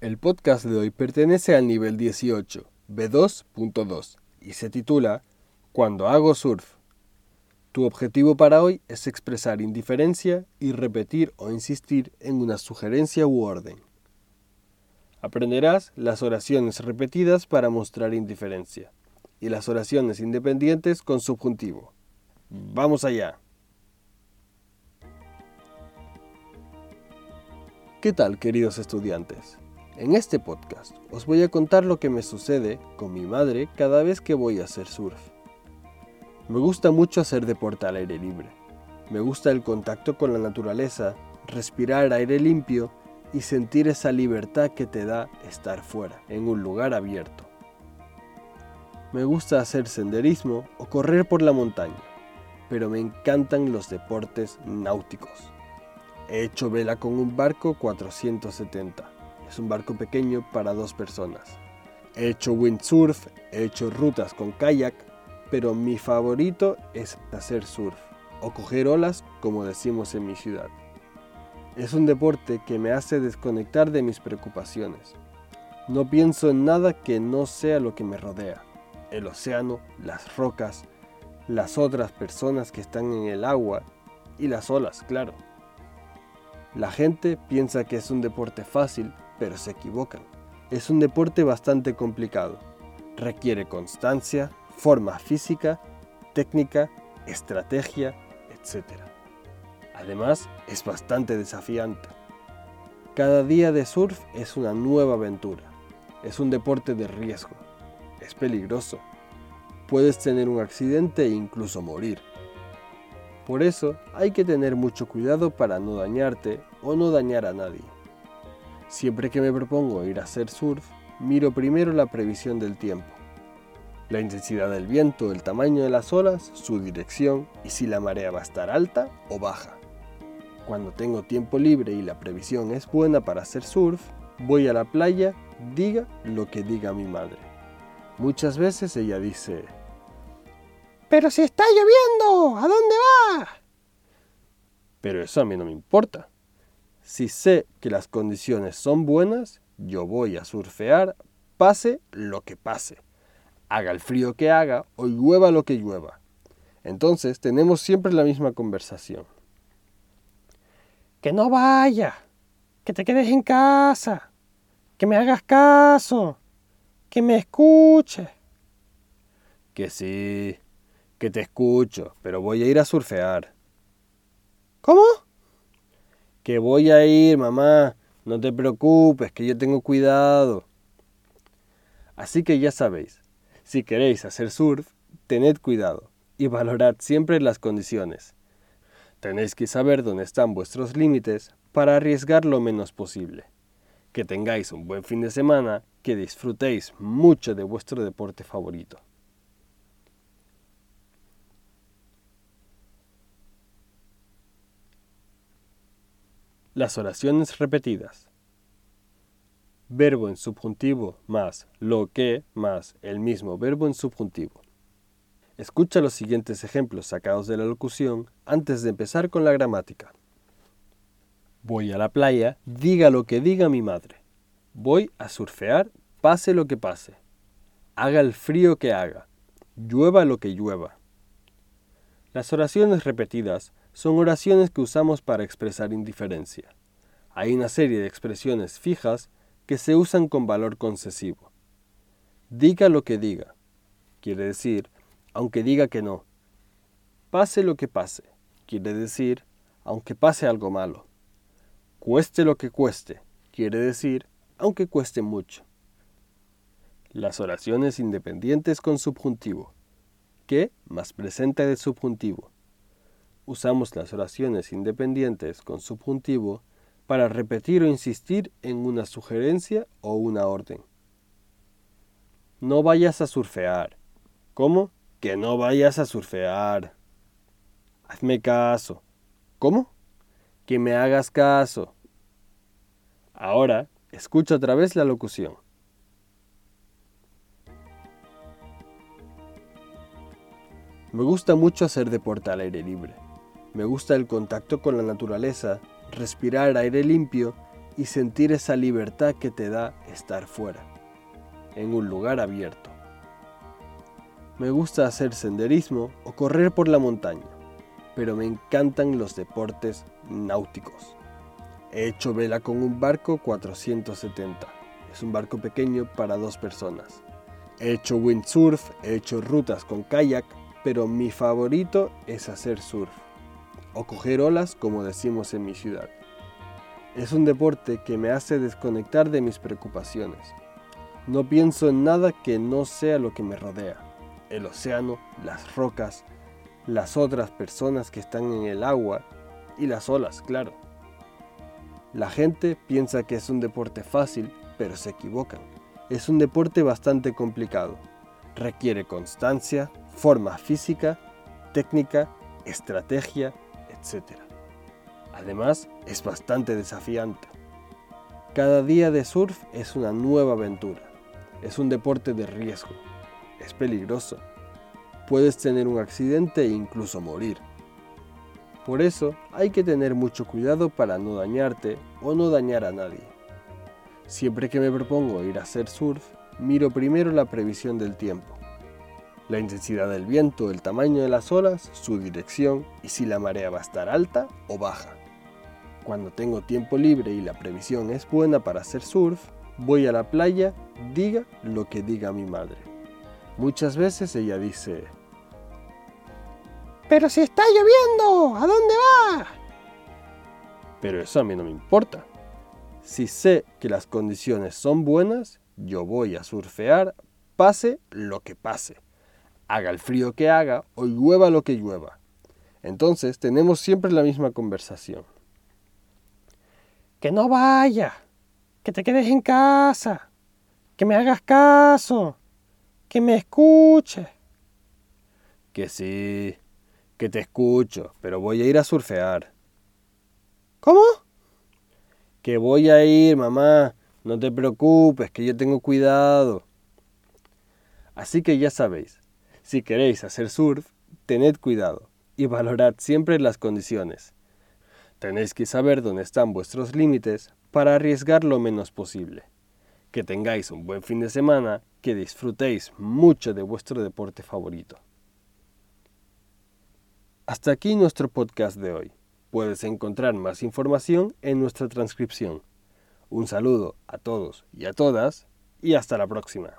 El podcast de hoy pertenece al nivel 18, B2.2, y se titula Cuando hago surf. Tu objetivo para hoy es expresar indiferencia y repetir o insistir en una sugerencia u orden. Aprenderás las oraciones repetidas para mostrar indiferencia y las oraciones independientes con subjuntivo. ¡Vamos allá! ¿Qué tal, queridos estudiantes? En este podcast os voy a contar lo que me sucede con mi madre cada vez que voy a hacer surf. Me gusta mucho hacer deporte al aire libre. Me gusta el contacto con la naturaleza, respirar aire limpio y sentir esa libertad que te da estar fuera, en un lugar abierto. Me gusta hacer senderismo o correr por la montaña, pero me encantan los deportes náuticos. He hecho vela con un barco 470 es un barco pequeño para dos personas. He hecho windsurf, he hecho rutas con kayak, pero mi favorito es hacer surf o coger olas como decimos en mi ciudad. Es un deporte que me hace desconectar de mis preocupaciones. No pienso en nada que no sea lo que me rodea. El océano, las rocas, las otras personas que están en el agua y las olas, claro. La gente piensa que es un deporte fácil pero se equivocan. Es un deporte bastante complicado. Requiere constancia, forma física, técnica, estrategia, etc. Además, es bastante desafiante. Cada día de surf es una nueva aventura. Es un deporte de riesgo. Es peligroso. Puedes tener un accidente e incluso morir. Por eso hay que tener mucho cuidado para no dañarte o no dañar a nadie. Siempre que me propongo ir a hacer surf, miro primero la previsión del tiempo, la intensidad del viento, el tamaño de las olas, su dirección y si la marea va a estar alta o baja. Cuando tengo tiempo libre y la previsión es buena para hacer surf, voy a la playa, diga lo que diga mi madre. Muchas veces ella dice, Pero si está lloviendo, ¿a dónde va? Pero eso a mí no me importa. Si sé que las condiciones son buenas, yo voy a surfear, pase lo que pase, haga el frío que haga o llueva lo que llueva. Entonces tenemos siempre la misma conversación. Que no vaya, que te quedes en casa, que me hagas caso, que me escuche. Que sí, que te escucho, pero voy a ir a surfear. ¿Cómo? Que voy a ir, mamá. No te preocupes, que yo tengo cuidado. Así que ya sabéis, si queréis hacer surf, tened cuidado y valorad siempre las condiciones. Tenéis que saber dónde están vuestros límites para arriesgar lo menos posible. Que tengáis un buen fin de semana, que disfrutéis mucho de vuestro deporte favorito. Las oraciones repetidas. Verbo en subjuntivo más lo que más el mismo verbo en subjuntivo. Escucha los siguientes ejemplos sacados de la locución antes de empezar con la gramática. Voy a la playa, diga lo que diga mi madre. Voy a surfear, pase lo que pase. Haga el frío que haga. Llueva lo que llueva. Las oraciones repetidas son oraciones que usamos para expresar indiferencia. Hay una serie de expresiones fijas que se usan con valor concesivo. Diga lo que diga, quiere decir, aunque diga que no. Pase lo que pase, quiere decir, aunque pase algo malo. Cueste lo que cueste, quiere decir, aunque cueste mucho. Las oraciones independientes con subjuntivo. ¿Qué más presente de subjuntivo? Usamos las oraciones independientes con subjuntivo para repetir o insistir en una sugerencia o una orden. No vayas a surfear. ¿Cómo? Que no vayas a surfear. Hazme caso. ¿Cómo? Que me hagas caso. Ahora, escucha otra vez la locución. Me gusta mucho hacer deporte al aire libre. Me gusta el contacto con la naturaleza, respirar aire limpio y sentir esa libertad que te da estar fuera, en un lugar abierto. Me gusta hacer senderismo o correr por la montaña, pero me encantan los deportes náuticos. He hecho vela con un barco 470. Es un barco pequeño para dos personas. He hecho windsurf, he hecho rutas con kayak, pero mi favorito es hacer surf o coger olas como decimos en mi ciudad. Es un deporte que me hace desconectar de mis preocupaciones. No pienso en nada que no sea lo que me rodea. El océano, las rocas, las otras personas que están en el agua y las olas, claro. La gente piensa que es un deporte fácil, pero se equivocan. Es un deporte bastante complicado. Requiere constancia, forma física, técnica, estrategia, etc. Además, es bastante desafiante. Cada día de surf es una nueva aventura. Es un deporte de riesgo. Es peligroso. Puedes tener un accidente e incluso morir. Por eso hay que tener mucho cuidado para no dañarte o no dañar a nadie. Siempre que me propongo ir a hacer surf, miro primero la previsión del tiempo, la intensidad del viento, el tamaño de las olas, su dirección y si la marea va a estar alta o baja. Cuando tengo tiempo libre y la previsión es buena para hacer surf, voy a la playa, diga lo que diga mi madre. Muchas veces ella dice, pero si está lloviendo, ¿a dónde va? Pero eso a mí no me importa. Si sé que las condiciones son buenas, yo voy a surfear, pase lo que pase. Haga el frío que haga o llueva lo que llueva. Entonces tenemos siempre la misma conversación. Que no vaya, que te quedes en casa, que me hagas caso, que me escuche. Que sí, que te escucho, pero voy a ir a surfear. ¿Cómo? Que voy a ir, mamá. No te preocupes, que yo tengo cuidado. Así que ya sabéis, si queréis hacer surf, tened cuidado y valorad siempre las condiciones. Tenéis que saber dónde están vuestros límites para arriesgar lo menos posible. Que tengáis un buen fin de semana, que disfrutéis mucho de vuestro deporte favorito. Hasta aquí nuestro podcast de hoy. Puedes encontrar más información en nuestra transcripción. Un saludo a todos y a todas y hasta la próxima.